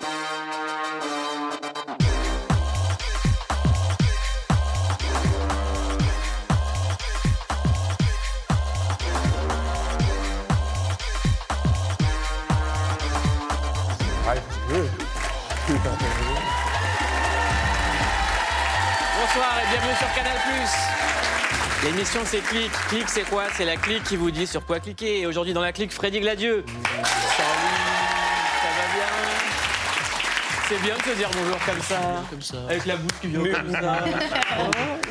Bonsoir et bienvenue sur Canal+. L'émission c'est Clic. Clic c'est quoi? C'est la clique qui vous dit sur quoi cliquer. Et aujourd'hui dans la clique, Freddy Gladieux. Salut, C'est bien de se dire bonjour comme ça. Comme ça. Avec la bouche qui vient comme ça.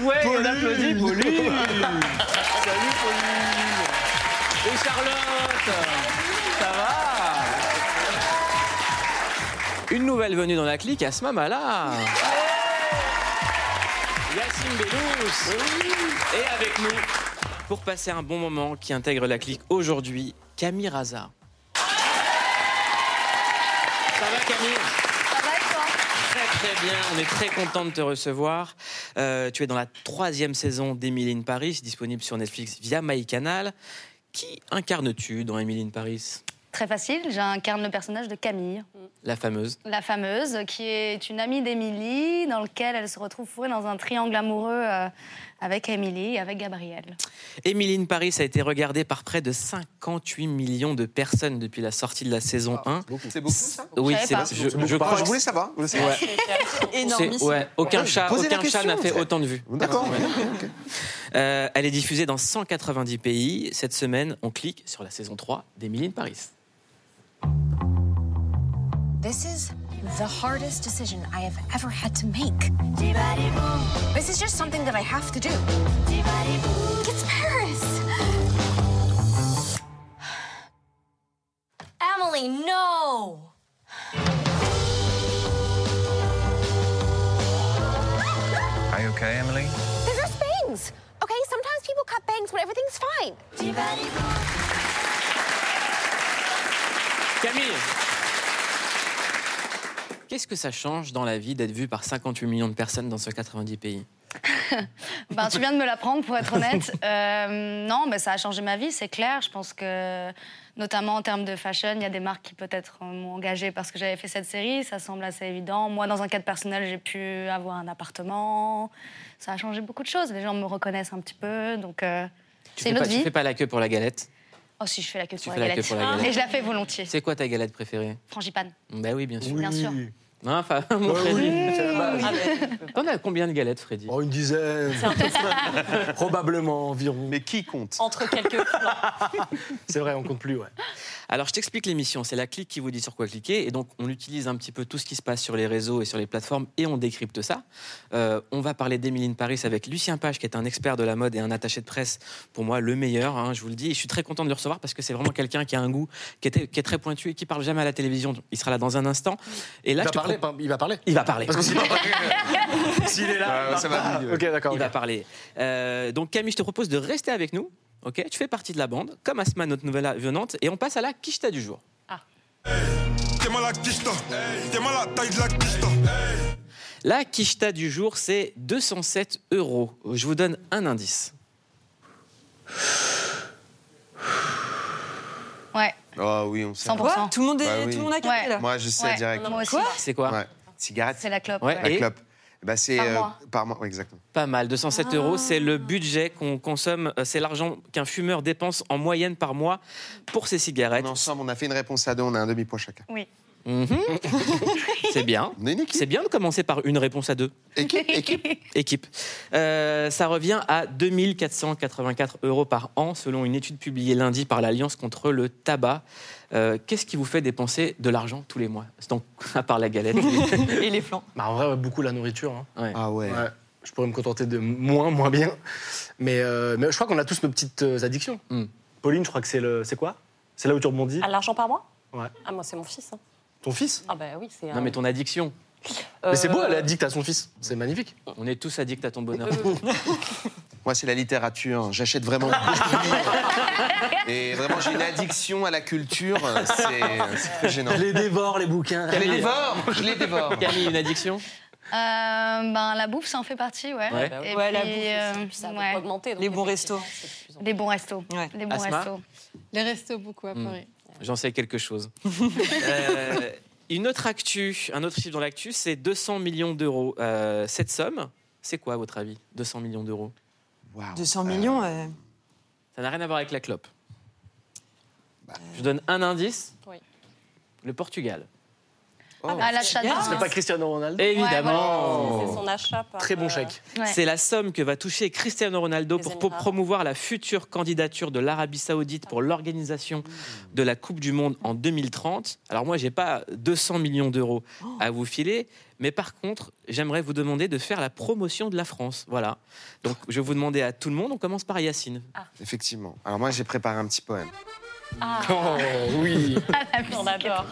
Ouais, on applaudit Pauline. Salut Pauline. Et Charlotte. Ça va Une nouvelle venue dans la clique, Asma Mala. Yacine Bellous. Et avec nous, pour passer un bon moment, qui intègre la clique aujourd'hui, Camille Raza. Ça va Camille? Bien, on est très content de te recevoir. Euh, tu es dans la troisième saison d'Emily in Paris, disponible sur Netflix via MyCanal. Qui incarnes-tu dans Emily in Paris? Très facile, j'incarne le personnage de Camille, La fameuse. la fameuse, qui est une amie d'Émilie, dans lequel elle se retrouve fourrée dans un triangle amoureux euh, avec Émilie et avec Gabriel. Emily in Paris a été regardée par près de 58 millions de personnes depuis la sortie de la saison 1. C'est beaucoup ça? Oui, Je c'est pas. je, je crois Je que voulais savoir. je voulais savoir. c'est- ouais, aucun chat, aucun chat n'a fait autant de vues. D'accord. Euh, elle est diffusée dans 190 pays. Cette semaine, on clique sur la saison 3 d'Emily in Paris. This is the hardest decision I have ever had to make. This is just something that I have to do. It's Paris. Emily, no. Are you okay, Emily? They're just bangs. Okay, sometimes people cut bangs when everything's fine. Camille Qu'est-ce que ça change dans la vie d'être vue par 58 millions de personnes dans ce 90 pays? Ben, tu viens de me l'apprendre, pour être honnête. Euh, non, ben, ça a changé ma vie, c'est clair. Je pense que, notamment en termes de fashion, il y a des marques qui peut-être euh, m'ont engagée parce que j'avais fait cette série. Ça semble assez évident. Moi, dans un cadre personnel, j'ai pu avoir un appartement. Ça a changé beaucoup de choses. Les gens me reconnaissent un petit peu. Donc, euh, Tu c'est fais une pas, autre tu vie. fais pas la queue pour la galette? Oh, si, je fais la queue Tu pour fais la la queue galette. pour la galette. Et je la fais volontiers. C'est quoi ta galette préférée? Frangipane, Ben oui, bien sûr. bien sûr. Non, enfin, mon Freddy. C'est la base. T'en as combien de galettes, Freddy Oh, une dizaine. Probablement environ. Mais qui compte? Entre quelques C'est vrai, on compte plus, ouais. Alors, je t'explique l'émission. C'est la clique qui vous dit sur quoi cliquer. Et donc, on utilise un petit peu tout ce qui se passe sur les réseaux et sur les plateformes et on décrypte ça. Euh, on va parler d'Emily in Paris avec Lucien Page, qui est un expert de la mode et un attaché de presse, pour moi, le meilleur, hein, je vous le dis. Et je suis très content de le recevoir parce que c'est vraiment quelqu'un qui a un goût, qui est, qui est très pointu et qui parle jamais à la télévision. Il sera là dans un instant. Et là, Il je te parler, pas- il va parler. Il va parler. Parce que s'il s'il est là. Euh, ça va. Ok, d'accord. Il va parler. Euh, donc Camille, je te propose de rester avec nous. Ok, tu fais partie de la bande, comme Asma, notre nouvelle venante, et on passe à la quicheta du jour. T'es mal à quicheta, t'es mal à taille de la quicheta. La quicheta du jour, c'est 207 euros. Je vous donne un indice. Ouais, Ah oui, on sait. 100%. Tout le monde, est, Bah oui. tout le monde a capté Ouais. là? Moi, je sais Ouais, direct. Moi aussi. C'est quoi? Ouais. Cigarette. C'est la clope. Ouais, ouais. La clope. Bah, c'est Par euh, mois. par mois, ouais, exactement. Pas mal, 207 euros, c'est le budget qu'on consomme, euh, c'est l'argent qu'un fumeur dépense en moyenne par mois pour ses cigarettes. On, ensemble, on a fait une réponse à deux, on a un demi-point chacun. Oui. Mhm. c'est bien. On est une équipe. C'est bien de commencer par une réponse à deux. Équipe, équipe. Équipe. Euh, ça revient à 2484 euros par an, selon une étude publiée lundi par l'Alliance contre le tabac. Euh, Qu'est-ce qui vous fait dépenser de l'argent tous les mois? Donc, à part la galette. Et les flancs. Bah, en vrai, ouais, beaucoup la nourriture. hein. Ouais. Ah ouais. Ouais. Je pourrais me contenter de moins, moins bien. Mais, euh, mais je crois qu'on a tous nos petites euh, addictions. Hmm. Pauline, je crois que c'est le. C'est quoi? C'est là où tu rebondis? À l'argent par mois? Ouais. Ah, moi, c'est mon fils. hein. Ton fils Ah, bah oui, c'est. Non, mais ton addiction. Mais c'est beau, Euh, elle est addicte à son fils. C'est magnifique. On est tous addicts à ton bonheur. Moi, c'est la littérature. J'achète vraiment beaucoup de livres. Et vraiment, j'ai une addiction à la culture. C'est c'est très gênant. Je les dévore, les bouquins. Je les dévore. Je les dévore. Camille, une addiction? Euh, ben, la bouffe, ça en fait partie, ouais. Ouais. bah Et ouais, la puis, bouffe, euh, aussi, puis ça va ouais. augmenter. donc Les bons effectivement, restos. c'est de plus en Les bons restos. Ouais. Les bons Asma? restos. Les restos beaucoup à Hmm. Paris. J'en sais quelque chose. Euh, Une autre actu, un autre chiffre dans l'actu, c'est 200 millions d'euros. Euh, cette somme, c'est quoi à votre avis 200 millions d'euros? 200 millions. euh, Ça n'a rien à voir avec la clope. Je donne un indice. Oui. Le Portugal. Ah, l'achat d'un- Ce pas Cristiano Ronaldo Évidemment. C'est son achat par. Très bon euh, chèque. Ouais. C'est la somme que va toucher Cristiano Ronaldo Les pour, Émirats. promouvoir la future candidature de l'Arabie Saoudite pour l'organisation de la Coupe du Monde en 2030. Alors moi, j'ai pas 200 millions d'euros à vous filer, mais par contre, j'aimerais vous demander de faire la promotion de la France. Voilà. Donc je vais vous demander à tout le monde. On commence par Yacine. Effectivement. Alors moi, j'ai préparé un petit poème. Ah, Oh oui. on adore.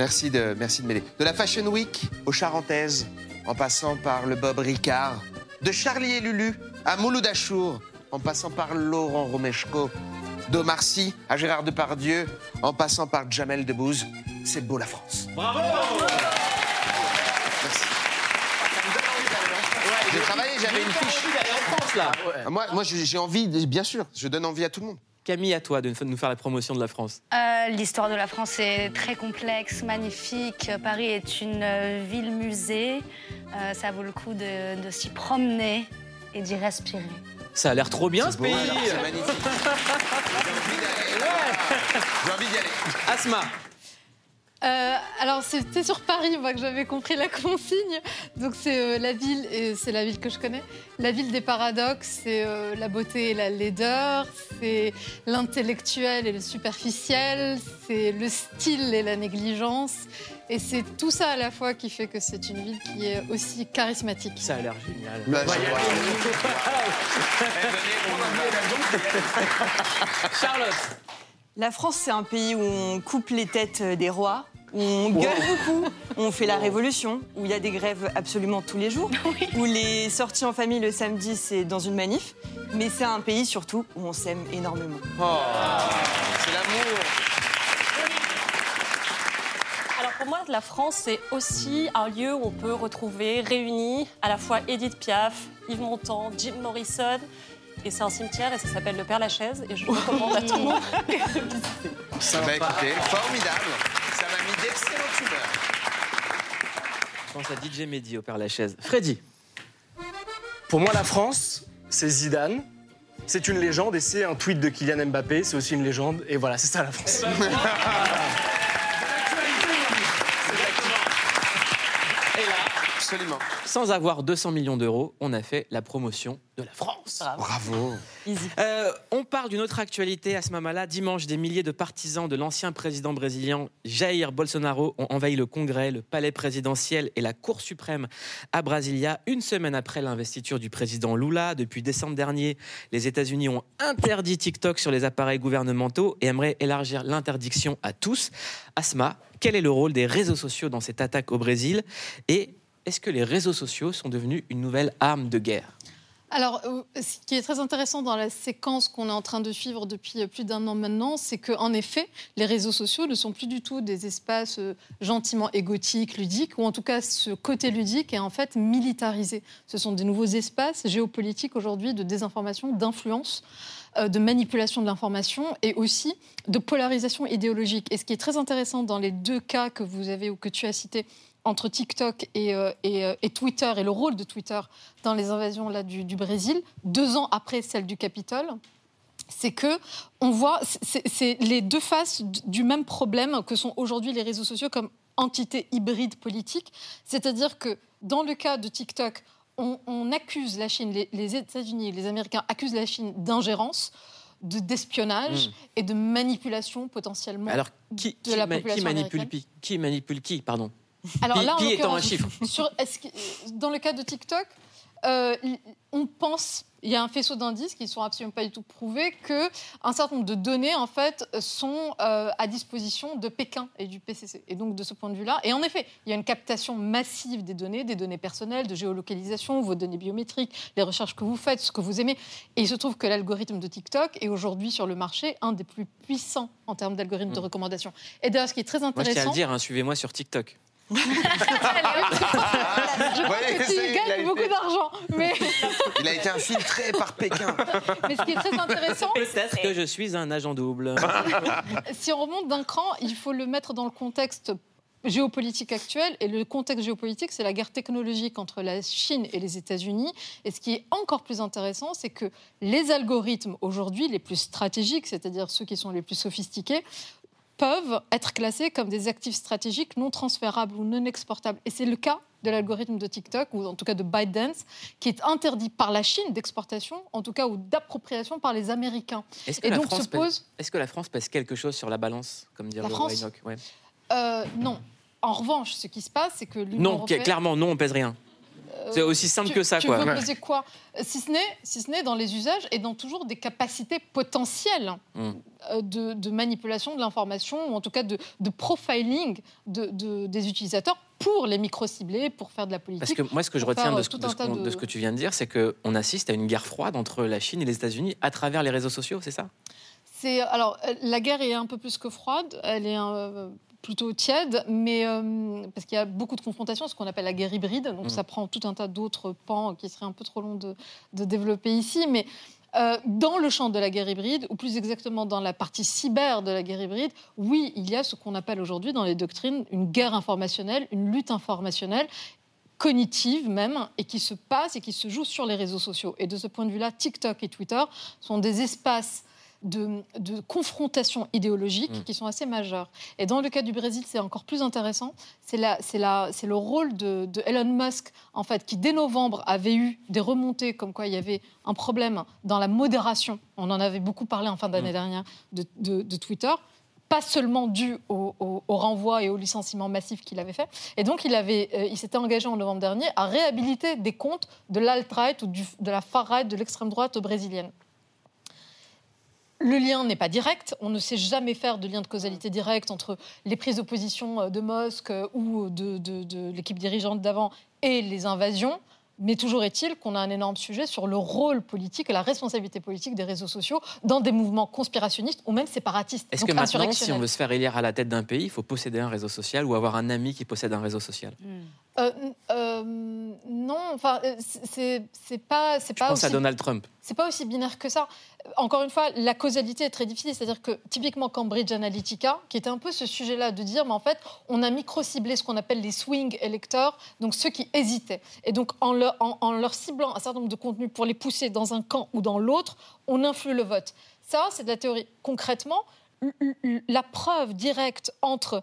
Merci de, merci de m'aider. De la Fashion Week aux Charentaises, en passant par le Bob Ricard, de Charlie et Lulu à Mouloud Achour, en passant par Laurent Romeshko, d'Omar Sy à Gérard Depardieu, en passant par Jamel Debbouze. C'est beau la France. Bravo Merci. J'ai travaillé, j'avais une fiche. en France là. Moi, moi j'ai envie, de- bien sûr, je donne envie à tout le monde. Camille, à toi de nous faire la promotion de la France. Euh, L'histoire de la France est très complexe, magnifique. Paris est une ville-musée. Euh, ça vaut le coup de, de s'y promener et d'y respirer. Ça a l'air trop bien ce Beau, pays. C'est magnifique. J'ai envie d'y aller. Asma. Euh, alors c'était sur Paris moi que j'avais compris la consigne. Donc c'est euh, la ville et c'est la ville que je connais. La ville des paradoxes, c'est euh, la beauté et la laideur, c'est l'intellectuel et le superficiel, c'est le style et la négligence. Et c'est tout ça à la fois qui fait que c'est une ville qui est aussi charismatique. Ça a l'air génial. Bah, je- Charlotte. La France, c'est un pays où on coupe les têtes des rois, où on gueule beaucoup, où on fait la révolution, où il y a des grèves absolument tous les jours, où les sorties en famille le samedi, c'est dans une manif. Mais c'est un pays surtout où on s'aime énormément. Oh, c'est l'amour. Alors pour moi, la France, c'est aussi un lieu où on peut retrouver réunis à la fois Edith Piaf, Yves Montand, Jim Morrison. Et c'est un cimetière et ça s'appelle le Père Lachaise. Et je recommande à tout le monde. Bah écoutez, formidable. Ça m'a mis d'excellente humeur. Je pense à DJ Mehdi au Père Lachaise. Freddy. Pour moi, la France, c'est Zidane. C'est une légende et c'est un tweet de Kylian Mbappé. C'est aussi une légende. Et voilà, c'est ça la France. Absolument. Sans avoir 200 millions d'euros, on a fait la promotion de la France. Bravo. Euh, on parle d'une autre actualité à ce moment-là. Dimanche, des milliers de partisans de l'ancien président brésilien Jair Bolsonaro ont envahi le Congrès, le palais présidentiel et la Cour suprême à Brasilia, une semaine après l'investiture du président Lula. Depuis décembre dernier, les États-Unis ont interdit TikTok sur les appareils gouvernementaux et aimeraient élargir l'interdiction à tous. Asma, quel est le rôle des réseaux sociaux dans cette attaque au Brésil? Et est-ce que les réseaux sociaux sont devenus une nouvelle arme de guerre? Alors, euh, ce qui est très intéressant dans la séquence qu'on est en train de suivre depuis euh, plus d'un an maintenant, c'est qu'en effet, les réseaux sociaux ne sont plus du tout des espaces euh, gentiment égotiques, ludiques, ou en tout cas, ce côté ludique est en fait militarisé. Ce sont des nouveaux espaces géopolitiques aujourd'hui de désinformation, d'influence de manipulation de l'information et aussi de polarisation idéologique. Et ce qui est très intéressant dans les deux cas que vous avez ou que tu as cités entre TikTok et, euh, et, euh, et Twitter et le rôle de Twitter dans les invasions là, du, du Brésil, deux ans après celle du Capitole, c'est que on voit, c'est- les deux faces du- même problème que sont aujourd'hui les réseaux sociaux comme entité hybride politique. C'est-à-dire que dans le cas de TikTok, on, on accuse la Chine, les, les États-Unis et les Américains accusent la Chine d'ingérence, de d'espionnage Mm. et de manipulation potentiellement. Alors, qui, de qui la ma- qui population manipule américaine. qui Qui manipule qui Pardon? Alors Pi- là, en pi étant un chiffre? sur- est-ce que- dans le cas de TikTok, euh, on pense, il y a un faisceau d'indices qui ne sont absolument pas du tout prouvés, que un certain nombre de données en fait sont euh, à disposition de Pékin et du PCC. Et donc de ce point de vue-là, et en effet, il y a une captation massive des données, des données personnelles, de géolocalisation, vos données biométriques, les recherches que vous faites, ce que vous aimez. Et il se trouve que l'algorithme de TikTok est aujourd'hui sur le marché un des plus puissants en termes d'algorithme de recommandation. Et d'ailleurs, ce qui est très Moi, je tiens à intéressant. le dire, hein, suivez-moi sur TikTok. Je crois Ouais, que tu gagnes été- beaucoup d'argent. Mais, Il a été infiltré par Pékin. mais ce qui est très intéressant, Peut-être que je suis un agent double. si on remonte d'un cran, il faut le mettre dans le contexte géopolitique actuelle et le contexte géopolitique, c'est la guerre technologique entre la Chine et les États-Unis. Et ce qui est encore plus intéressant, c'est que les algorithmes aujourd'hui les plus stratégiques, c'est-à-dire ceux qui sont les plus sophistiqués, peuvent être classés comme des actifs stratégiques non transférables ou non exportables. Et c'est le cas de l'algorithme de TikTok, ou en tout cas de ByteDance, qui est interdit par la Chine d'exportation, en tout cas, ou d'appropriation par les Américains. Est-ce que, Et la donc France se pèse- pose... est-ce que la France pèse quelque chose sur la balance, comme dirait La le France Ouais. Euh, non. En revanche, ce qui se passe, c'est que l'Union Non, européenne... clairement, non, on pèse rien. Euh, C'est aussi simple tu- que ça, tu quoi. veux peser quoi? Si ce, n'est, si ce n'est dans les usages et dans toujours des capacités potentielles Mm. euh, de, de manipulation de l'information, ou en tout cas de, de profiling de, de- des utilisateurs pour les micro-ciblés, pour faire de la politique. Parce que moi, ce que je retiens de euh, ce, de un ce tas qu'on- de- de ce que tu viens de dire, c'est qu'on assiste à une guerre froide entre la Chine et les États-Unis à travers les réseaux sociaux, c'est ça? C'est alors la guerre est un peu plus que froide, elle est euh, plutôt tiède, mais euh, parce qu'il y a beaucoup de confrontations, ce qu'on appelle la guerre hybride. Donc Mm. ça prend tout un tas d'autres pans qui seraient un peu trop long de, de développer ici, mais euh, dans le champ de la guerre hybride, ou plus exactement dans la partie cyber de la guerre hybride, oui, il y a ce qu'on appelle aujourd'hui dans les doctrines une guerre informationnelle, une lutte informationnelle cognitive même, et qui se passe et qui se joue sur les réseaux sociaux. Et de ce point de vue-là, TikTok et Twitter sont des espaces de, de confrontation idéologique Mm. qui sont assez majeurs. Et dans le cas du Brésil, c'est encore plus intéressant. C'est le rôle de, de Elon Musk, en fait, qui dès novembre avait eu des remontées comme quoi il y avait un problème dans la modération. On en avait beaucoup parlé en fin d'année Mm. dernière de, de- de Twitter. Pas seulement dû au, au- au renvoi et au licenciement massif qu'il avait fait. Et donc, il, avait, euh, il s'était engagé en novembre dernier à réhabiliter des comptes de l'alt-right ou du- de la far-right, de l'extrême droite brésilienne. Le lien n'est pas direct. On ne sait jamais faire de lien de causalité direct entre les prises de position euh, de Musk euh, ou de, de- de l'équipe dirigeante d'avant et les invasions. Mais toujours est-il qu'on a un énorme sujet sur le rôle politique et la responsabilité politique des réseaux sociaux dans des mouvements conspirationnistes ou même séparatistes. Est-ce que maintenant, si on veut se faire élire à la tête d'un pays, il faut posséder un réseau social ou avoir un ami qui possède un réseau social? Euh, euh, non, enfin, euh, c'est- pas, c'est Je pas pense à Donald Trump. C'est pas aussi binaire que ça. Encore une fois, la causalité est très difficile. C'est-à-dire que typiquement Cambridge Analytica, qui était un peu ce sujet-là de dire, mais en fait, on a micro-ciblé ce qu'on appelle les swing électeurs, donc ceux qui hésitaient. Et donc en leur, en- leur ciblant un certain nombre de contenus pour les pousser dans un camp ou dans l'autre, on influe le vote. Ça, c'est de la théorie. Concrètement, la preuve directe entre,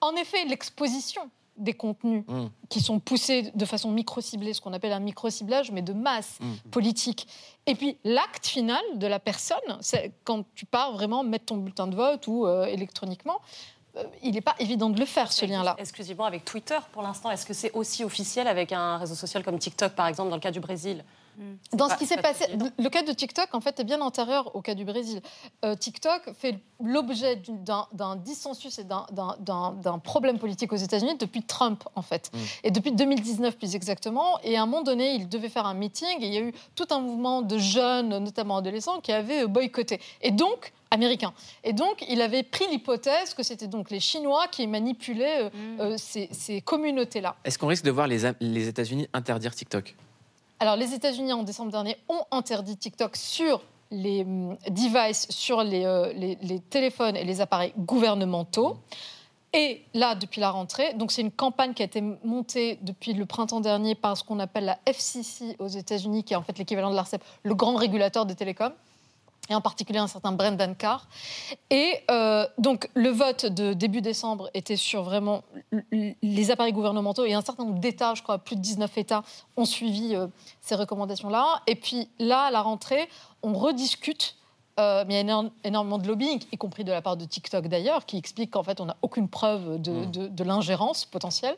en effet, l'exposition des contenus Mm. qui sont poussés de façon micro-ciblée, ce qu'on appelle un micro-ciblage, mais de masse Mm. politique. Et puis l'acte final de la personne, c'est quand tu pars vraiment mettre ton bulletin de vote ou euh, électroniquement, euh, il n'est pas évident de le faire, ce lien-là. Exclusivement avec Twitter pour l'instant? Est-ce que c'est aussi officiel avec un réseau social comme TikTok, par exemple, dans le cas du Brésil? Dans ce qui s'est pas passé, le cas de TikTok, en fait, est bien antérieur au cas du Brésil. Euh, TikTok fait l'objet d'un dissensus et d'un- problème politique aux États-Unis depuis Trump, en fait. Mm. Et depuis 2019, plus exactement. Et à un moment donné, il devait faire un meeting et il y a eu tout un mouvement de jeunes, notamment adolescents, qui avaient euh, boycotté. Et donc, américains. Et donc, il avait pris l'hypothèse que c'était donc les Chinois qui manipulaient euh, euh, ces, ces communautés-là. Est-ce qu'on risque de voir les États-Unis interdire TikTok? Alors, les États-Unis, en décembre dernier, ont interdit TikTok sur les hum, devices, sur les, euh, les- les téléphones et les appareils gouvernementaux. Et là, depuis la rentrée, donc c'est une campagne qui a été montée depuis le printemps dernier par ce qu'on appelle la FCC aux États-Unis, qui est en fait l'équivalent de l'ARCEP, le grand régulateur des télécoms, et en particulier un certain Brendan Carr. Et euh, donc le vote de début décembre était sur vraiment les appareils gouvernementaux et un certain nombre d'États, je crois plus de 19 États, ont suivi euh, ces recommandations-là. Et puis là, à la rentrée, on rediscute. euh, mais il y a énormément de lobbying, y compris de la part de TikTok d'ailleurs, qui explique qu'en fait, on n'a aucune preuve de, Mm. de- de l'ingérence potentielle,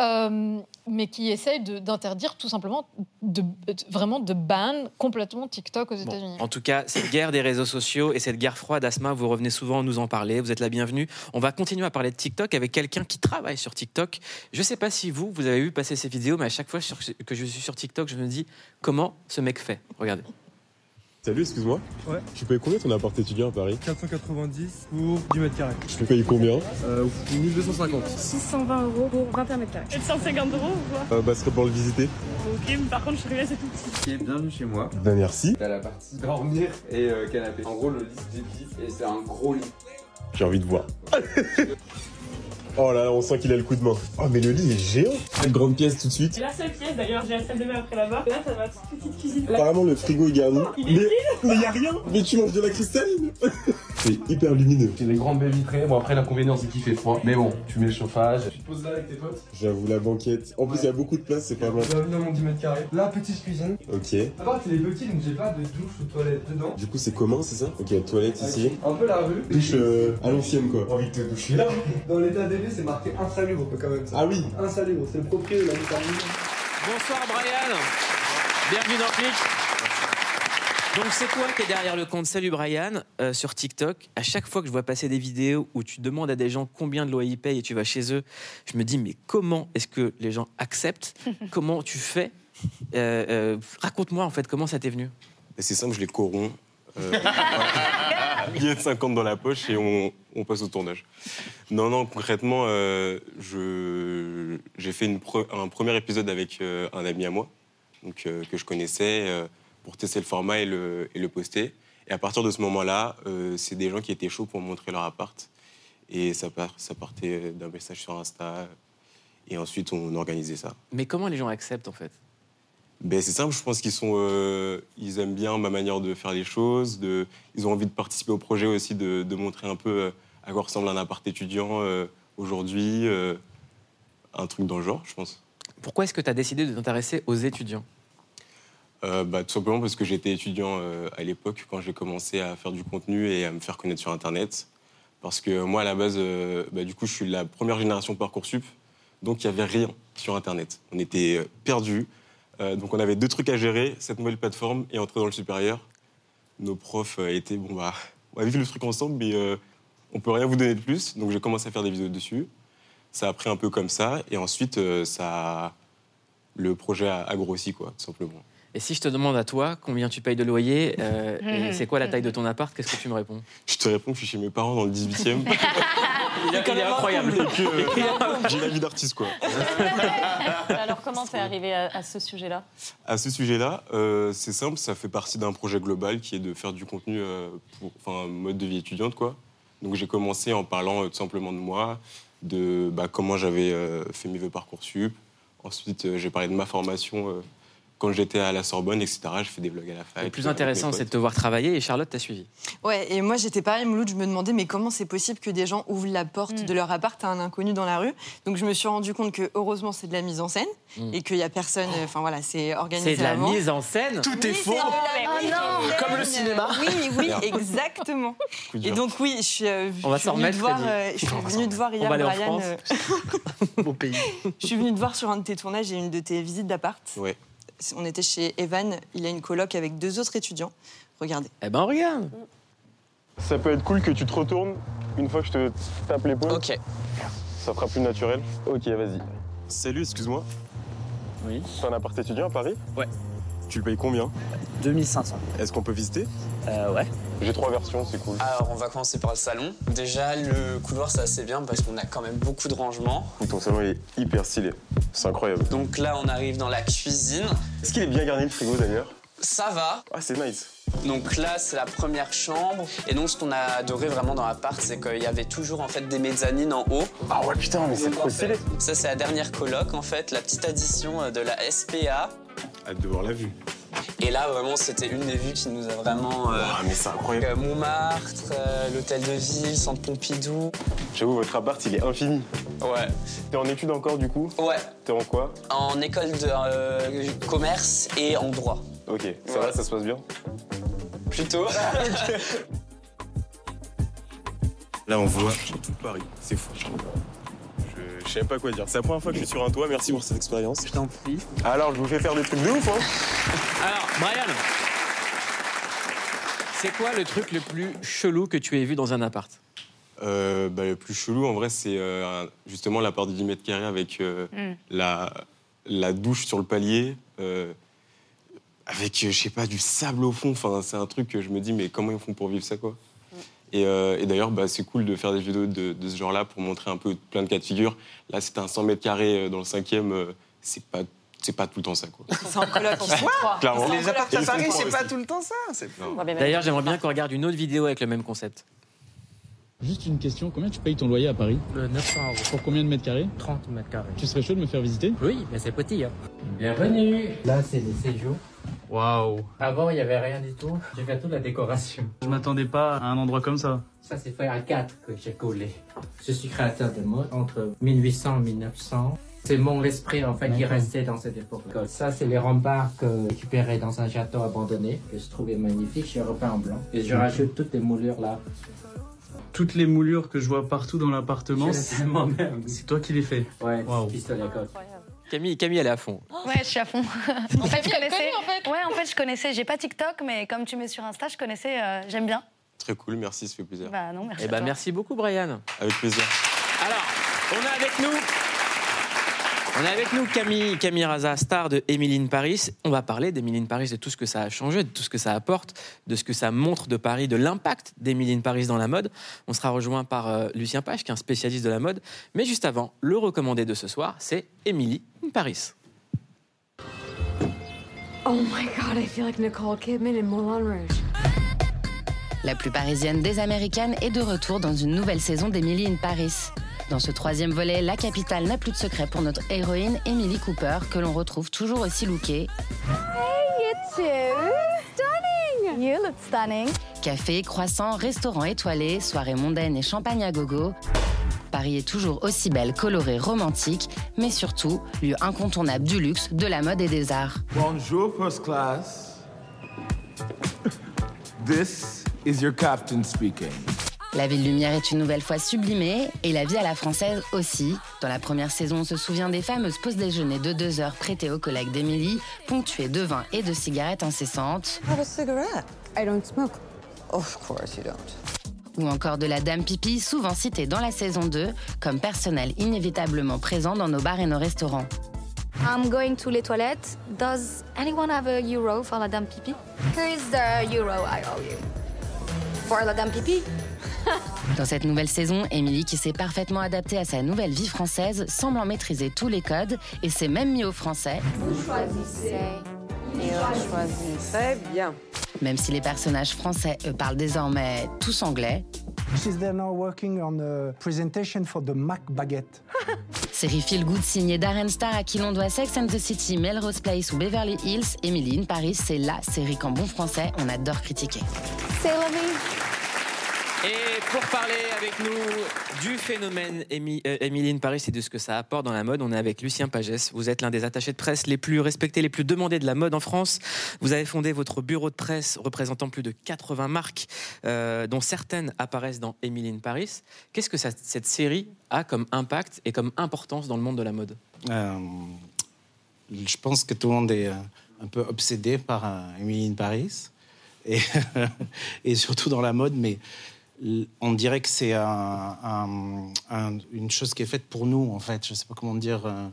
euh, mais qui essaye d'interdire tout simplement, de, de- vraiment de ban complètement TikTok aux Bon, États-Unis. En tout cas, cette guerre des réseaux sociaux et cette guerre froide, Asma, vous revenez souvent nous en parler. Vous êtes la bienvenue. On va continuer à parler de TikTok avec quelqu'un qui travaille sur TikTok. Je ne sais pas si vous, vous avez vu passer ces vidéos, mais à chaque fois que je suis sur TikTok, je me dis comment ce mec fait? Regardez. Salut, excuse-moi. Ouais. Tu payes combien ton appart étudiant à Paris 490 pour 10 mètres carrés. Je peux payer combien Euh, 1250. 620 euros pour 21 mètres carrés. 750 euros ou quoi euh, Bah, ce serait pour le visiter. Ok, mais par contre, je suis c'est tout petit. Ok, bienvenue chez moi. Bah, merci. T'as la partie dormir et euh, canapé. En gros, le lit petits et c'est un gros lit. J'ai envie de voir. Oh là là, on sent qu'il a le coup de main. Oh, mais le lit est géant. Cette grande pièce tout de suite. C'est la seule pièce d'ailleurs, j'ai la salle de bain après là-bas. Là, t'as ma petite cuisine. Là. Apparemment, le frigo est garni. Il est Mais vide mais y a rien. Mais tu manges de la cristalline. C'est hyper lumineux. C'est des grandes baies vitrées. Bon, après, l'inconvénient, c'est qu'il fait froid. Mais bon, tu mets le chauffage. Tu te poses là avec tes potes. J'avoue, la banquette. En plus, il y a beaucoup de place, c'est pas mal. Bienvenue dans mon 10 mètres carrés. Là, petite cuisine. Ok. À part qu'il est petit, donc j'ai pas de douche ou toilette dedans. Du coup, c'est commun, c'est ça? Ok, toilette ici. Un peu la rue. Douche euh, à l'ancienne, quoi. Envie de te doucher là. Dans l'état des c'est marqué insalubre quand même. Ça. Ah oui. Insalubre, c'est le propriétaire de la. Bonsoir Brian. Bienvenue dans Click. Donc c'est toi qui es derrière le compte Salut Brian euh, sur TikTok. À chaque fois que je vois passer des vidéos où tu demandes à des gens combien de loyer ils payent et tu vas chez eux, je me dis mais comment est-ce que les gens acceptent? Comment tu fais? Euh, euh, Raconte-moi en fait comment ça t'est venu? C'est simple, je les corromps. Euh. Billet de 50 dans la poche et on, passe au tournage. Non, non, concrètement, euh, j'ai fait un premier épisode avec euh, un ami à moi, donc, euh, que je connaissais, pour tester le format et le, et le poster. Et à partir de ce moment-là, c'est des gens qui étaient chauds pour montrer leur appart. Et ça partait d'un message sur Insta. Et ensuite, on organisait ça. Mais comment les gens acceptent en fait? Ben, c'est simple, je pense qu'ils sont, euh, ils aiment bien ma manière de faire les choses. De, ils ont envie de participer au projet aussi, de, de montrer un peu euh, à quoi ressemble un appart étudiant euh, aujourd'hui, euh, un truc dans le genre, je pense. Pourquoi est-ce que tu as décidé de t'intéresser aux étudiants? Bah, tout simplement parce que j'étais étudiant à l'époque quand j'ai commencé à faire du contenu et à me faire connaître sur Internet. Parce que moi, à la base, bah, du coup, je suis la première génération Parcoursup, donc il n'y avait rien sur Internet. On était perdus. Euh, donc on avait deux trucs à gérer, cette nouvelle plateforme et entrer dans le supérieur. Nos profs euh, étaient, bon bah, on va vivre le truc ensemble, mais euh, on peut rien vous donner de plus. Donc j'ai commencé à faire des vidéos dessus. Ça a pris un peu comme ça, et ensuite, euh, ça a- le projet a, a grossi, quoi, tout simplement. Et si je te demande à toi combien tu payes de loyer euh, et c'est quoi la taille de ton appart, qu'est-ce que tu me réponds? Je te réponds que je suis chez mes parents dans le 18e. Il est, il est incroyable. J'ai la vie d'artiste, quoi. Alors, comment t'es arrivé à, à ce sujet-là À ce sujet-là, euh, c'est simple, ça fait partie d'un projet global qui est de faire du contenu euh, pour, enfin, mode de vie étudiante, quoi. Donc j'ai commencé en parlant euh, tout simplement de moi, de bah, comment j'avais euh, fait mes vœux parcoursup. Ensuite, euh, j'ai parlé de ma formation euh, quand j'étais à la Sorbonne, etc. J'ai fait des vlogs à la fac. Le plus intéressant, c'est de te voir travailler et Charlotte t'a suivi. Ouais, et moi j'étais pareil, Mouloud, je me demandais mais comment c'est possible que des gens ouvrent la porte de leur appart à un inconnu dans la rue? Donc je me suis rendu compte que heureusement c'est de la mise en scène Mm. et qu'il y a personne, enfin voilà, c'est organisé C'est de la avant. mise en scène? Tout est Oui, faux. en scène. Comme le cinéma. Oui, oui, exactement. Et donc oui, je suis, euh, On va je suis s'en venue remettre, te voir, euh, je suis venue te voir On hier, Brian. France. euh, pays. je suis venue te voir sur un de tes tournages et une de tes visites d'appart. Ouais. On était chez Evan, il a une coloc avec deux autres étudiants. Regardez. Eh ben regarde Ça peut être cool que tu te retournes une fois que je te tape l'épaule. Ok. Ça fera plus naturel. Ok, vas-y. Salut, excuse-moi. Oui. C'est un appart étudiant à Paris? Ouais. Tu le payes combien 2500. Est-ce qu'on peut visiter Euh, ouais. J'ai trois versions, c'est cool. Alors, on va commencer par le salon. Déjà, le couloir, c'est assez bien parce qu'on a quand même beaucoup de rangements. Ton salon est hyper stylé. C'est incroyable. Donc là, on arrive dans la cuisine. Est-ce qu'il est bien garni le frigo d'ailleurs? Ça va. Ah, c'est nice. Donc là, c'est la première chambre. Et donc, ce qu'on a adoré vraiment dans l'appart, c'est qu'il y avait toujours en fait des mezzanines en haut. Ah ouais, putain, mais c'est trop stylé. Ça, c'est la dernière coloc en fait, la petite addition euh, de la SPA. Hâte de voir la vue. Et là, vraiment, c'était une des vues qui nous a vraiment. euh, Ah, mais c'est incroyable. euh, Montmartre, euh, l'hôtel de ville, Centre Pompidou. J'avoue, votre appart, il est infini. Ouais. T'es en études encore du coup Ouais. T'es en quoi En école de euh, commerce et en droit. Ok, ça Ouais. va, ça se passe bien Plutôt. Là, on voit tout Paris. C'est fou. Je, sais même pas quoi dire. C'est la première fois que je suis sur un toit. Merci pour cette expérience. Je t'en prie. Alors, je vous fais faire des trucs de ouf, hein Alors, Brian C'est quoi le truc le plus chelou que tu aies vu dans un appart? Euh, bah, le plus chelou, en vrai, c'est euh, justement la part de 10 mètres carrés avec euh, Mm. la, la douche sur le palier, euh, avec, je sais pas, du sable au fond. Enfin, c'est un truc que je me dis, mais comment ils font pour vivre ça, quoi? Et, euh, et d'ailleurs, bah, c'est cool de faire des vidéos de, de ce genre-là pour montrer un peu plein de cas de figure. Là, c'était un 100 mètres carrés euh, dans le cinquième. euh, c'est pas, c'est pas tout le temps ça, quoi. C'est en coloc. Clairement. Les apparts Et à Paris, c'est pas tout le temps ça. D'ailleurs, j'aimerais bien qu'on regarde une autre vidéo avec le même concept. Juste une question, combien tu payes ton loyer à Paris Le 900 euros. Pour combien de mètres carrés 30 mètres carrés. Tu serais chaud de me faire visiter? Oui, mais c'est petit. Hein. Bienvenue. Là, c'est les séjours. Waouh Avant, il n'y avait rien du tout. J'ai fait toute la décoration. Je m'attendais pas à un endroit comme ça. Ça, c'est fait à 4 que j'ai collé. Je suis créateur de mode entre 1800 et 1900. C'est mon esprit en fait qui restait dans cette époque. Ça, c'est les remparts que j'ai récupérés dans un château abandonné que je trouvais magnifique. J'ai repeint en blanc et je rajoute toutes les moulures là. Toutes les moulures que je vois partout dans l'appartement, fais moi-même. c'est toi qui les fais. Ouais, Waouh. pistolet à coque. Camille, Camille, elle est à fond. Ouais, je suis à fond. en fait, je connaissais. Ouais, en fait, je connaissais. J'ai pas TikTok, mais comme tu mets sur Insta, je connaissais. euh, J'aime bien. Très cool, merci, ça fait plaisir. Bah non, merci. Eh à ben, toi. merci beaucoup, Brian. Avec plaisir. Alors, on a avec nous. On a avec nous Camille, Camille Raza, star de Emily in Paris. On va parler d'Emily in Paris, de tout ce que ça a changé, de tout ce que ça apporte, de ce que ça montre de Paris, de l'impact d'Emily in Paris dans la mode. On sera rejoint par euh, Lucien Page, qui est un spécialiste de la mode. Mais juste avant, le recommandé de ce soir, c'est Emily in Paris. Oh my god, I feel like Nicole Kidman in Moulin Rouge. La plus parisienne des Américaines est de retour dans une nouvelle saison d'Emily in Paris. Dans ce troisième volet, la capitale n'a plus de secret pour notre héroïne Emily Cooper, que l'on retrouve toujours aussi lookée. Hey, you two. Stunning. You look stunning. Café, croissant, restaurant étoilé, soirée mondaine et champagne à gogo. Paris est toujours aussi belle, colorée, romantique, mais surtout lieu incontournable du luxe, de la mode et des arts. Bonjour, first class. This is your captain speaking. La ville lumière est une nouvelle fois sublimée et la vie à la française aussi. Dans la première saison, on se souvient des fameuses pauses déjeuner de deux heures prêtées aux collègues d'Émilie, ponctuées de vin et de cigarettes incessantes. Have a cigarette? I don't smoke. Of course you don't. Ou encore de la dame pipi, souvent citée dans la saison 2, comme personnel inévitablement présent dans nos bars et nos restaurants. I'm going to les toilettes. Does anyone have a euro for la dame pipi? Here is the euro I owe you. For la dame pipi? Dans cette nouvelle saison, Émilie, qui s'est parfaitement adaptée à sa nouvelle vie française, semble en maîtriser tous les codes et s'est même mis au français, Vous choisissez. Et on choisit. Très bien. même si les personnages français, eux, parlent désormais tous anglais. She's there now working on a presentation for the Mac Baguette. Série feel good signée Darren Star à qui l'on doit Sex and the City, Melrose Place ou Beverly Hills, Emily in Paris, c'est la série qu'en bon français on adore critiquer. C'est la vie. Et pour parler avec nous du phénomène euh, Emily in Paris et de ce que ça apporte dans la mode, on est avec Lucien Pagès. Vous êtes l'un des attachés de presse les plus respectés, les plus demandés de la mode en France. Vous avez fondé votre bureau de presse représentant plus de 80 marques, euh, dont certaines apparaissent dans Emily in Paris. Qu'est-ce que cette série a comme impact et comme importance dans le monde de la mode? Euh, je pense que tout le monde est un peu obsédé par in Paris, et, et surtout dans la mode, mais on dirait que c'est un- un- un- une chose qui est faite pour nous, en fait. Je ne sais pas comment dire. euh,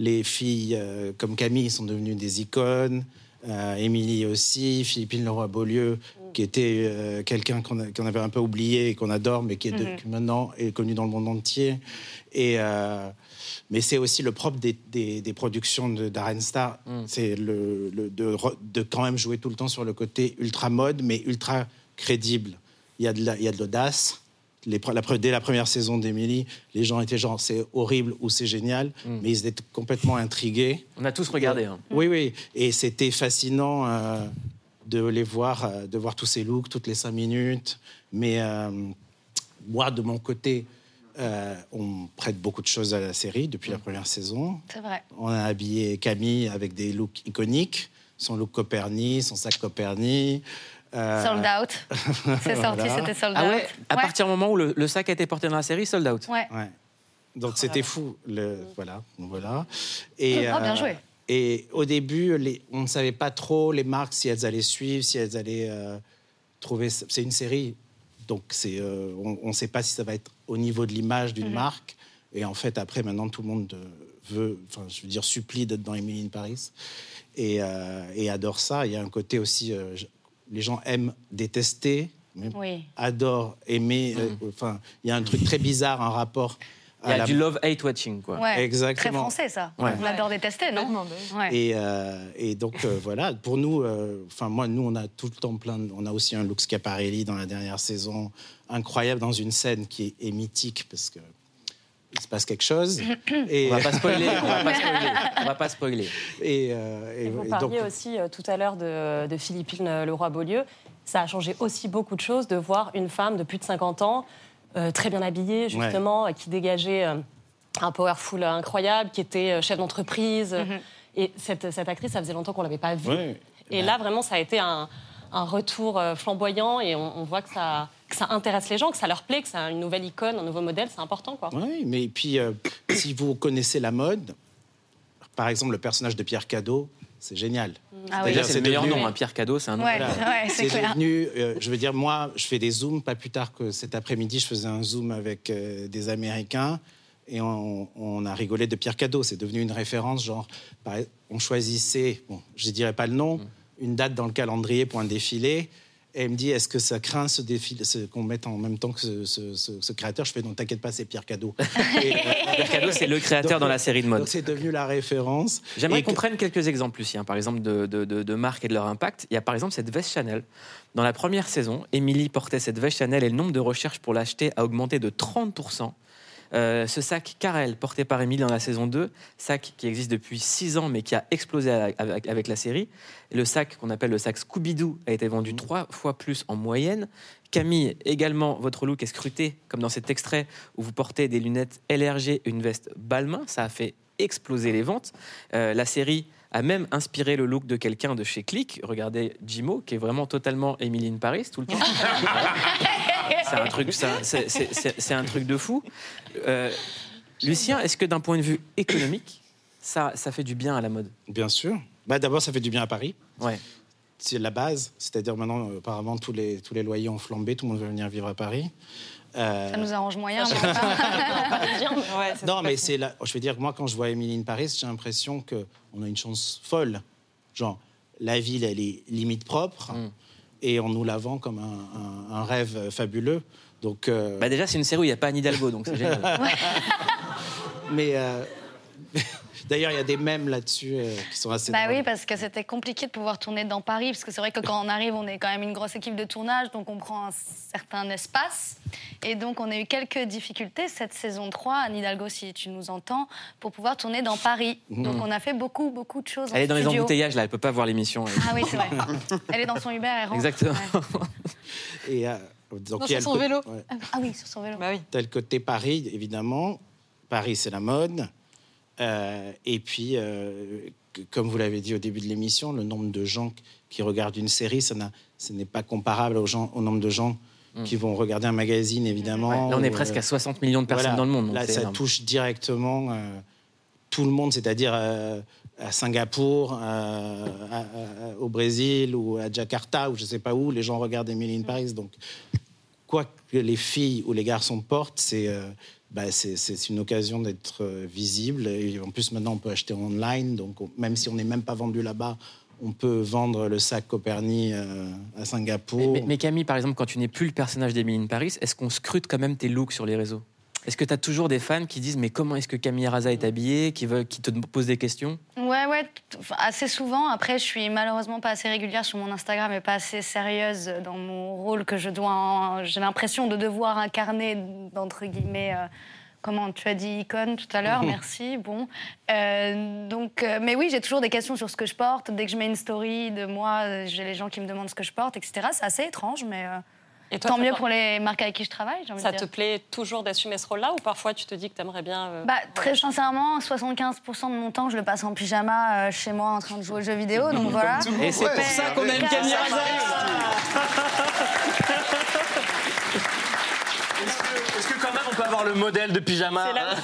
les filles euh, comme Camille sont devenues des icônes. Euh, Émilie aussi, Philippine Leroy-Beaulieu, qui était euh, quelqu'un qu'on avait un peu oublié et qu'on adore, mais qui est de- Mhm. maintenant est connu dans le monde entier. Et, euh, mais c'est aussi le propre des, des- des productions de Darren Star, c'est le, le- de, de quand même jouer tout le temps sur le côté ultra mode, mais ultra crédible. Il y a de la- il y a de l'audace. La dès la première saison d'Emily, les gens étaient genre c'est horrible ou c'est génial, mais ils étaient complètement intrigués. On a tous regardé. hein. Oui, oui. Et c'était fascinant euh, de les voir, euh, de voir tous ces looks toutes les cinq minutes. Mais euh, moi, de mon côté, euh, on prête beaucoup de choses à la série depuis la première saison. C'est vrai. On a habillé Camille avec des looks iconiques, son look Coperni, son sac Coperni. Euh, Sold out. C'est sorti, voilà. c'était sold Ah out. ouais À partir du moment où le, le sac a été porté dans la série, sold out. Ouais. Ouais. Donc c'était fou. Le, voilà, voilà. Et, Ah, bien euh, joué. Et au début, les, on ne savait pas trop les marques si elles allaient suivre, si elles allaient euh, trouver. C'est une série, donc c'est, euh, on ne sait pas si ça va être au niveau de l'image d'une Mhm. marque. Et en fait, après, maintenant, tout le monde veut, enfin, je veux dire, supplie d'être dans Emily in Paris et, euh, et adore ça. Il y a un côté aussi, euh, les gens aiment détester, mais Oui. adorent aimer. euh, Enfin, il y a un truc très bizarre, un rapport Il y à a la- du love-hate watching, quoi. Ouais, Exactement. Très français, ça. Ouais. On adore détester, non Ouais. Et, euh, et donc euh, voilà, pour nous, euh, enfin moi, nous, on a tout le temps plein. de- on a aussi un Luke Schiaparelli dans la dernière saison, incroyable dans une scène qui est, est mythique parce que il se passe quelque chose. et On va pas spoiler, on va pas spoiler. On va pas spoiler. Et, euh, et- Et vous et parliez donc, aussi euh, tout à l'heure de, de Philippine euh, Leroy-Beaulieu. Ça a changé aussi beaucoup de choses de voir une femme de plus de 50 ans, euh, très bien habillée, justement, qui dégageait euh, un powerful incroyable, qui était euh, chef d'entreprise. Et cette, cette actrice, ça faisait longtemps qu'on ne l'avait pas vue. Ouais. Et là, vraiment, ça a été un, un retour euh, flamboyant et on, on voit que ça, que ça intéresse les gens, que ça leur plaît, que c'est une nouvelle icône, un nouveau modèle, c'est important. Quoi. Oui, mais puis euh, si vous connaissez la mode, par exemple le personnage de Pierre Cadeau, c'est génial. Ah oui. C'est-à-dire, C'est le meilleur devenu- nom, hein, Pierre Cadeau, c'est un nom. Ouais, Voilà. ouais, c'est devenu, euh, je veux dire, moi, je fais des zooms, pas plus tard que cet après-midi, je faisais un zoom avec euh, des Américains et on, on a rigolé de Pierre Cadeau. C'est devenu une référence, genre, par- on choisissait, bon, je dirais pas le nom, une date dans le calendrier pour un défilé. Et elle me dit, est-ce que ça craint ce défilé, ce- qu'on mette en même temps que ce, ce- ce- ce créateur? Je fais, non, t'inquiète pas, c'est Pierre Cadeau. Et, euh, Pierre Cadeau, c'est le créateur donc, dans la série de mode. Donc c'est devenu la référence. J'aimerais Et qu'on que- prenne quelques exemples, Lucien, par exemple, de, de, de- de marques et de leur impact. Il y a par exemple cette veste Chanel. Dans la première saison, Émilie portait cette veste Chanel et le nombre de recherches pour l'acheter a augmenté de 30%. Euh, ce sac Carrel, porté par Émilie dans la saison 2, sac qui existe depuis 6 ans mais qui a explosé avec, avec la série. Le sac qu'on appelle le sac Scooby-Doo a été vendu trois fois plus en moyenne. Camille, également, votre look est scruté, comme dans cet extrait où vous portez des lunettes LRG et une veste Balmain. Ça a fait exploser les ventes. Euh, la série a même inspiré le look de quelqu'un de chez Click. Regardez Jimo, qui est vraiment totalement Emily in Paris tout le temps. c'est un truc, c'est un truc de fou. Euh, Lucien, est-ce que d'un point de vue économique, ça, ça fait du bien à la mode? Bien sûr. Bah, D'abord, ça fait du bien à Paris. Ouais. C'est la base. C'est-à-dire maintenant, euh, apparemment, tous les, tous les loyers ont flambé, tout le monde veut venir vivre à Paris. Euh, Ça nous arrange moyen. mais Ouais, non, mais c'est là. Je veux dire, moi, quand je vois Emily in Paris, j'ai l'impression qu'on a une chance folle. Genre, la ville, elle est limite propre et on nous la vend comme un, un- un rêve fabuleux. Donc, euh, bah Déjà, c'est une série où il n'y a pas Anne Hidalgo, donc c'est génial. mais euh, d'ailleurs, il y a des mèmes là-dessus euh, qui sont assez. Bah drôles. oui, parce que c'était compliqué de pouvoir tourner dans Paris, parce que c'est vrai que quand on arrive, on est quand même une grosse équipe de tournage, donc on prend un certain espace. Et donc on a eu quelques difficultés cette saison 3, Anne Hidalgo, si tu nous entends, pour pouvoir tourner dans Paris. Mhm. Donc on a fait beaucoup, beaucoup de choses Elle en est dans les studio. embouteillages, là, elle peut pas voir l'émission. Ah oui, c'est vrai. Elle est dans son Uber, elle rentre. Exactement. Et, euh, donc, Non, sur son vélo. ouais. Ah oui, sur son vélo. Bah oui. Le côté Paris, évidemment. Paris, c'est la mode. Euh, et puis, euh, comme vous l'avez dit au début de l'émission, le nombre de gens qui regardent une série, ça ce n'est pas comparable aux gens, au nombre de gens qui vont regarder un magazine, évidemment. Mm. Ouais, là, on est ou, presque euh, à 60 millions de personnes voilà. dans le monde. Là, ça énorme. touche directement euh, tout le monde, c'est-à-dire euh, à Singapour, euh, à- à- au Brésil ou à Jakarta ou je ne sais pas où, les gens regardent Emily in Paris. Donc, quoi que les filles ou les garçons portent, c'est euh, bah, c'est- une occasion d'être euh, visible. Et en plus, maintenant, on peut acheter online. Donc, on- même si on n'est même pas vendu là-bas, on peut vendre le sac Coperni euh, à Singapour. Mais, Camille, par exemple, quand tu n'es plus le personnage d'Emily in Paris, est-ce qu'on scrute quand même tes looks sur les réseaux? Est-ce que tu as toujours des fans qui disent mais comment est-ce que Camille Raza est habillée, qui, veulent, qui te posent des questions? Ouais, ouais, assez souvent. Après, je suis malheureusement pas assez régulière sur mon Instagram et pas assez sérieuse dans mon rôle que je dois. en- J'ai l'impression de devoir incarner, d'entre guillemets. euh, Comment tu as dit icône tout à l'heure, merci. Bon, Euh, donc, euh, mais oui, j'ai toujours des questions sur ce que je porte. Dès que je mets une story de moi, j'ai les gens qui me demandent ce que je porte, etc. C'est assez étrange, mais euh, Et toi, tant mieux pour les marques avec qui je travaille. envie Ça de te dire. plaît toujours d'assumer ce rôle-là ou parfois tu te dis que tu aimerais bien. euh, Bah, très sincèrement, 75% de mon temps, je le passe en pyjama euh, chez moi en train de jouer aux jeux vidéo. Donc voilà. Et c'est pour ça qu'on aime Camille Est-ce que, quand même on peut avoir le modèle de pyjama hein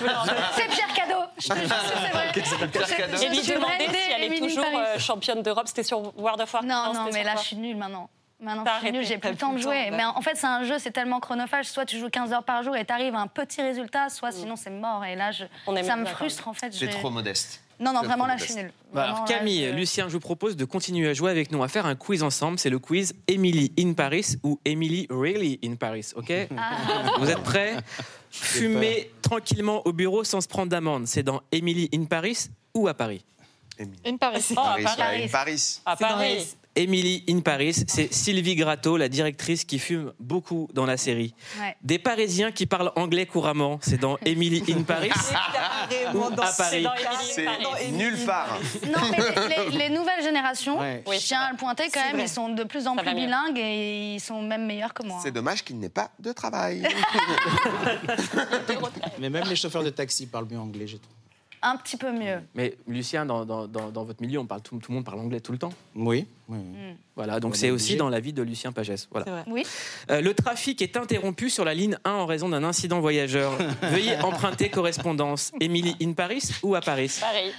C'est Pierre Cadeau. Je te jure c'est vrai. Ok, c'est Pierre Cadeau. Et lui demander si elle est toujours euh, championne d'Europe. C'était sur World of Warcraft Non, non, mais là, je suis nulle maintenant. Maintenant, arrêté. j'ai plus le temps de jouer. Mais en fait, c'est un jeu, c'est tellement chronophage. Soit tu joues 15 heures par jour et t'arrives à un petit résultat, soit sinon c'est mort. Et là, je... On aime ça me frustre en fait. C'est j'ai- trop modeste. Non, non, C'est vraiment là, je suis nulle. Bah, alors Camille, Lucien, je vous propose de continuer à jouer avec nous, à faire un quiz ensemble. C'est le quiz Emily in Paris ou Emily Really in Paris, ok Ah. Vous êtes prêts Fumer tranquillement au bureau sans se prendre d'amende. C'est dans Emily in Paris ou à Paris Une Paris. Oh, à Paris, Paris. À Paris. Emily in Paris, c'est Sylvie Gratto, la directrice qui fume beaucoup dans la série. Ouais. Des Parisiens qui parlent anglais couramment, c'est dans Emily in Paris ou à Paris. C'est in Paris. nulle part. Non, mais les, les- les nouvelles générations, Ouais. Je tiens à le pointer quand même, vrai. ils sont de plus en Ça plus bilingues et ils sont même meilleurs que moi. C'est dommage qu'il n'ait pas de travail. Mais même les chauffeurs de taxi parlent mieux anglais, j'ai trouvé. Un petit peu mieux. Mais Lucien, dans, dans- dans- dans votre milieu, on parle tout, tout le monde parle anglais tout le temps. Oui. Oui. Mm. Voilà, donc On est c'est aussi dans la vie de Lucien Pagès. Voilà. Oui. Euh, le trafic est interrompu sur la ligne 1 en raison d'un incident voyageur. Veuillez emprunter correspondance. Émilie in Paris ou à Paris? Paris.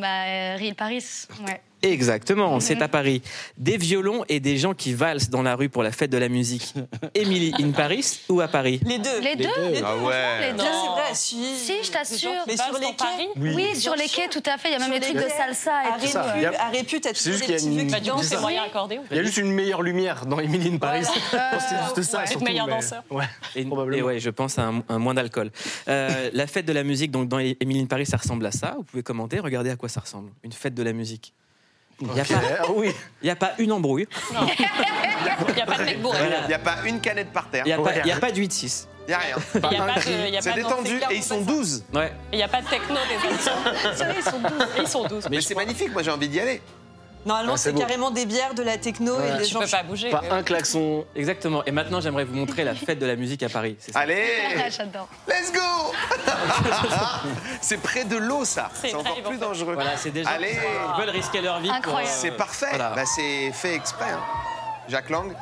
bah, euh, Real Paris, ouais. Exactement, c'est à Paris. Des violons et des gens qui valsent dans la rue pour la fête de la musique. Émilie in Paris ou à Paris? Les deux. Les, deux, deux. Ah ouais. Les deux. Non, c'est vrai, si. Si, je t'assure. Mais sur les quais Oui, sur les quais, tout à fait. Il y a même des les trucs de salsa à et tout. ça. Répu, Il y a- à Répu, t'as C'est toujours juste des qu'il y a petits une- Bah, du dansent. c'est moyen accordé. Il y a juste une meilleure lumière dans Emily in Paris. Voilà. Je pense que c'est juste ça. ouais. surtout, Meilleur mais- danseur. Ouais. Et, Probablement. et ouais, je pense à un, un moins d'alcool. Euh, la fête de la musique, donc dans Émilie in Paris, ça ressemble à ça. Vous pouvez commenter, regardez à quoi ça ressemble. Une fête de la musique. Il n'y a, pas- Ah oui. il y a pas une embrouille. Il n'y a pas de mec bourré. Il n'y a pas une canette par terre. Il n'y a, Ouais. a pas de 8-6. Il n'y a rien. Il n'y a pas de. il y a C'est détendu et ils sont 12. Ouais. Il n'y a pas de techno des ils sont. Et Ils sont 12. Mais c'est magnifique, moi j'ai envie d'y aller. Normalement, c'est carrément des bières, de la techno et des Tu gens. peux pas bouger. Pas un klaxon. Exactement. Et maintenant, j'aimerais vous montrer la fête de la musique à Paris. C'est ça. Allez, Ah, J'adore. let's go C'est près de l'eau, ça. C'est encore plus dangereux. Voilà, c'est gens Allez. qui veulent risquer leur vie. pour, Incroyable. euh, C'est parfait. voilà. Bah, c'est fait exprès. hein. Jacques Lang,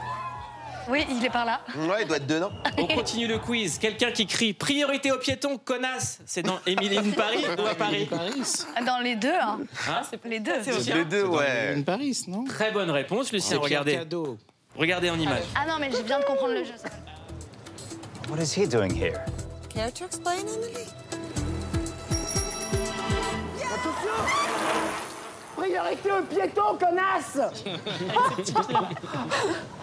Oui, il est par là. ouais, il doit être dedans. On continue le quiz. Quelqu'un qui crie priorité aux piétons, connasse. C'est dans Émilie in Paris ou à Paris Paris. Dans les deux, hein. Hein Les deux. Les deux, ouais. In Paris, non? Très bonne réponse, Lucien. C'est Regardez. cadeau. Regardez en image. Ah non, mais je viens de comprendre le jeu. ça. What is he doing here? Care to explain, Emily? Priorité aux piétons, connasse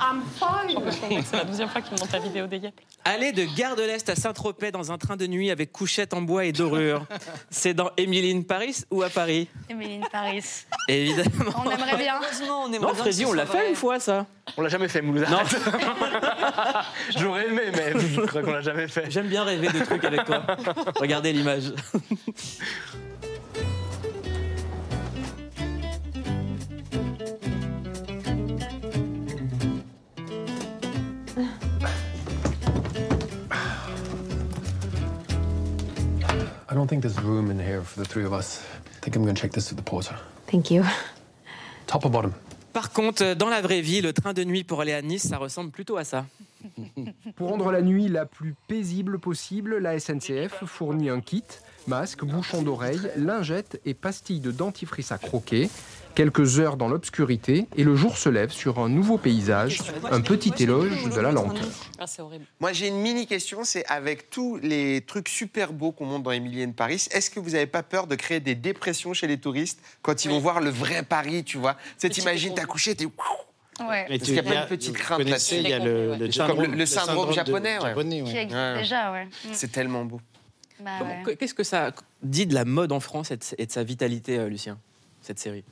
I'm fine C'est la deuxième fois qu'il monte la vidéo des Yep. Aller de Gare de l'Est à Saint-Tropez dans un train de nuit avec couchette en bois et dorure. C'est dans Émilie in Paris ou à Paris Émilie Paris. Évidemment. On aimerait bien. Heureusement, on aimerait Non, ce on l'a fait une fois, ça. On l'a jamais fait, Mouloud. Non. J'aurais aimé, mais je crois qu'on l'a jamais fait. J'aime bien rêver de trucs avec toi. Regardez l'image. I don't think there's room in here for the three of us. I think I'm gonna check this with the porter. Thank you. Top or bottom? Par contre, dans la vraie vie, le train de nuit pour aller à Nice, ça ressemble plutôt à ça. Pour rendre la nuit la plus paisible possible, la SNCF fournit un kit, masque, bouchon d'oreille, lingette et pastilles de dentifrice à croquer. Quelques heures dans l'obscurité et le jour se lève sur un nouveau paysage, un petit éloge de la lenteur. Ah. Moi, j'ai une mini question. C'est avec tous les trucs super beaux qu'on monte dans Emily in Paris, est-ce que vous n'avez pas peur de créer des dépressions chez les touristes quand ils vont voir le vrai Paris, tu vois? Tu t'imagines, t'as couché, t'es. Ouais. Mais Parce qu'il y a plein de petites craintes là-dessus. Il y a le, syndrome, le- le syndrome de- japonais, ouais. japonais, Qui ouais. existe Ouais. déjà, ouais. Mm. C'est tellement beau. Bah. Qu'est-ce que ça dit de la mode en France et de, et de sa vitalité, euh, Lucien, cette série?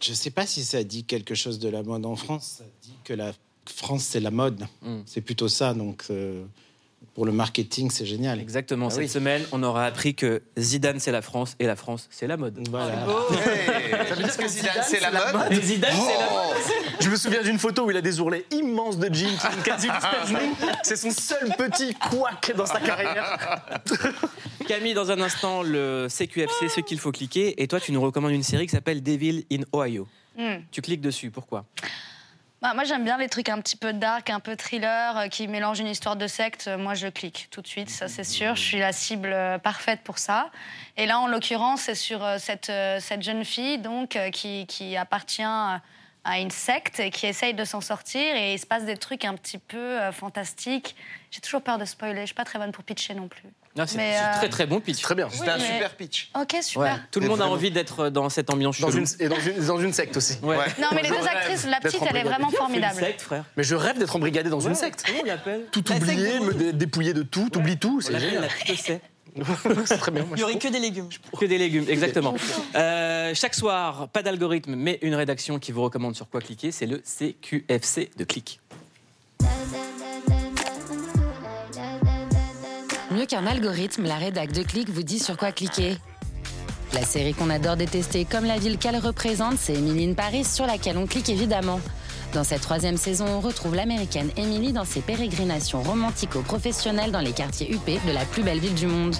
Je ne sais pas si ça dit quelque chose de la mode en France. Ça dit que la France, c'est la mode. Mm. C'est plutôt ça. Donc, euh, pour le marketing, c'est génial. Exactement. Ah Cette oui. semaine, on aura appris que Zidane, c'est la France et la France, c'est la mode. Voilà. Hey, ça veut dire que Zidane, c'est la mode Zidane, c'est la mode. Oh. Je me souviens d'une photo où il a des ourlets immenses de jeans qui sont quasi jusqu'à genoux. C'est son seul petit couac dans sa carrière. Camille, dans un instant, le CQFC, ce qu'il faut cliquer. Et toi, tu nous recommandes une série qui s'appelle Devil in Ohio. Mm. Tu cliques dessus, pourquoi? Bah, moi, j'aime bien les trucs un petit peu dark, un peu thriller, euh, qui mélangent une histoire de secte. Moi, je clique tout de suite, ça c'est sûr. Je suis la cible euh, parfaite pour ça. Et là, en l'occurrence, c'est sur euh, cette, euh, cette jeune fille donc, euh, qui, qui appartient à une secte et qui essaye de s'en sortir et il se passe des trucs un petit peu euh, fantastiques. J'ai toujours peur de spoiler, je suis pas très bonne pour pitcher non plus. Non, c'est euh, très très bon pitch. Très bien. C'était un mais- super pitch. Ok, super. Ouais, tout le monde a envie d'être dans cette ambiance Dans chelou. une, et dans une, dans une secte aussi. Ouais. Non, mais les deux actrices, la petite, elle est vraiment une formidable. secte, frère. Mais je rêve d'être embrigadé dans une secte. Comment on l'appelle Tout oublier, me dépouiller de tout, t'oublies tout, c'est génial. la petite sec. c'est très bien. moi, Il je y aurait que des légumes. Que des légumes, exactement. Euh, chaque soir, pas d'algorithme, mais une rédaction qui vous recommande sur quoi cliquer, c'est le CQFC de Click. Mieux qu'un algorithme, la rédac de Click vous dit sur quoi cliquer. La série qu'on adore détester comme la ville qu'elle représente, c'est Emily in Paris sur laquelle on clique évidemment. Dans cette troisième saison, on retrouve l'américaine Emily dans ses pérégrinations romantico-professionnelles dans les quartiers huppés de la plus belle ville du monde.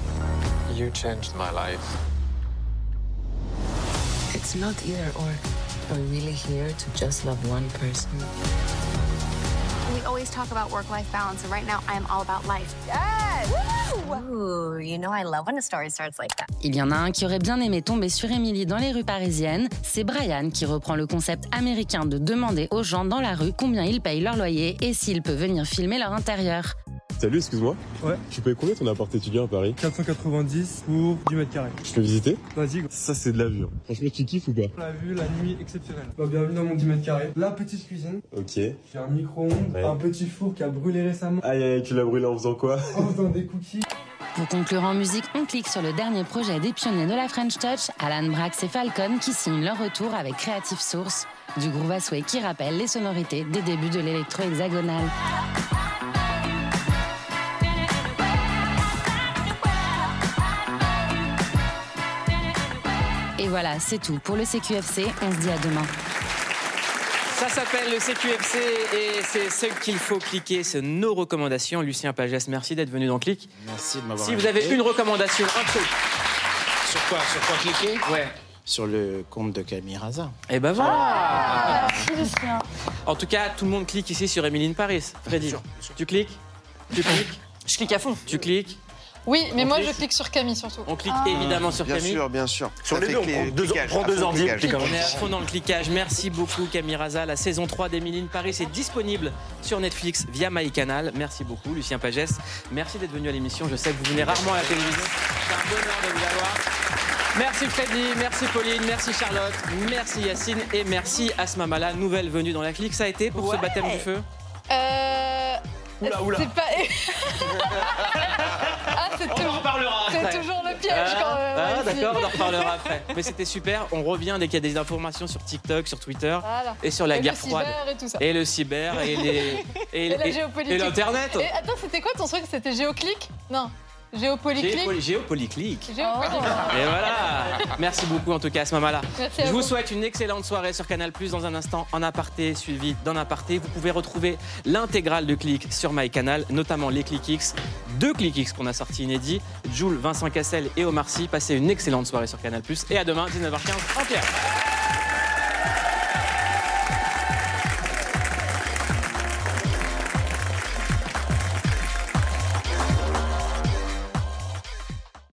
You changed my life. It's not either or. Are we really here to just love one person? Always talk about work-life balance, and right now I am all about life. Yes! Ooh, you know I love when a story starts like that. Il y en a un qui aurait bien aimé tomber sur Emily dans les rues parisiennes. C'est Brian qui reprend le concept américain de demander aux gens dans la rue combien ils payent leur loyer et s'il peut venir filmer leur intérieur. Salut, excuse-moi. Ouais. Tu payes combien ton appart étudiant à Paris 490 pour 10 mètres carrés. Je peux visiter Vas-y. Ça, c'est de la vue. hein. Franchement, tu kiffes ou pas La vue, la nuit exceptionnelle. Bah, bienvenue dans mon 10 mètres carrés. La petite cuisine. Ok. J'ai un micro-ondes, Ouais. un petit four qui a brûlé récemment. Aïe, aïe, tu l'as brûlé en faisant quoi En faisant des cookies. Pour conclure en musique, on clique sur le dernier projet des pionniers de la French Touch, Alan Brax et Falcon, qui signent leur retour avec Creative Source, du groove à souhait qui rappelle les sonorités des débuts de l'électro voilà, c'est tout pour le CQFC. On se dit à demain. Ça s'appelle le CQFC et c'est ce qu'il faut cliquer, c'est nos recommandations. Lucien Pagès, merci d'être venu dans Click. Merci de m'avoir Si vous avez une recommandation, un truc. Sur quoi Sur quoi cliquer? Ouais. Sur le compte de Camille Raza. Et ben voilà. Ah, merci, Lucien. En tout cas, tout le monde clique ici sur Emily in Paris. Freddy, tu cliques? Tu cliques? Je clique à fond. Tu cliques? Oui, mais On moi clique je clique sur Camille surtout. On clique évidemment sur Bien Camille. sûr, bien sûr. Sur Ça les deux, on deux- cliquage, prend deux ordi, en On est à fond dans le cliquage. Merci beaucoup Camille Raza. La saison 3 d'Emily in Paris est disponible sur Netflix via MyCanal. Merci beaucoup Lucien Pagès. Merci d'être venu à l'émission. Je sais que vous venez rarement à la télévision. C'est un bonheur de vous avoir. Merci Freddy, merci Pauline, merci Charlotte, merci Yacine et merci Asma Mala, nouvelle venue dans la clique. Ça a été pour ce baptême du feu? Euh. Oula, oula. C'est pas. ah, c'est On en toujours. reparlera C'est après. toujours le piège Ah, quand même. ah, si. d'accord, on en reparlera après. Mais c'était super. On revient dès qu'il y a des informations sur TikTok, sur Twitter Voilà. et sur la Et guerre le froide. cyber et tout ça. Et le cyber et les Et, la géopolitique. et l'internet. Et attends, c'était quoi ton truc? C'était géoclic? Non. Géopoli- Géopolyclick. Géopolitique. Et voilà. Merci beaucoup en tout cas à ce moment-là. Merci à Je vous vous. souhaite une excellente soirée sur Canal Plus dans un instant en aparté suivi d'un aparté. Vous pouvez retrouver l'intégrale de Click sur MyCanal, notamment les Click X, deux Click X qu'on a sortis inédits, Jules, Vincent Cassel et Omar Sy. Passez une excellente soirée sur Canal Plus et à demain 19h15 en pierre.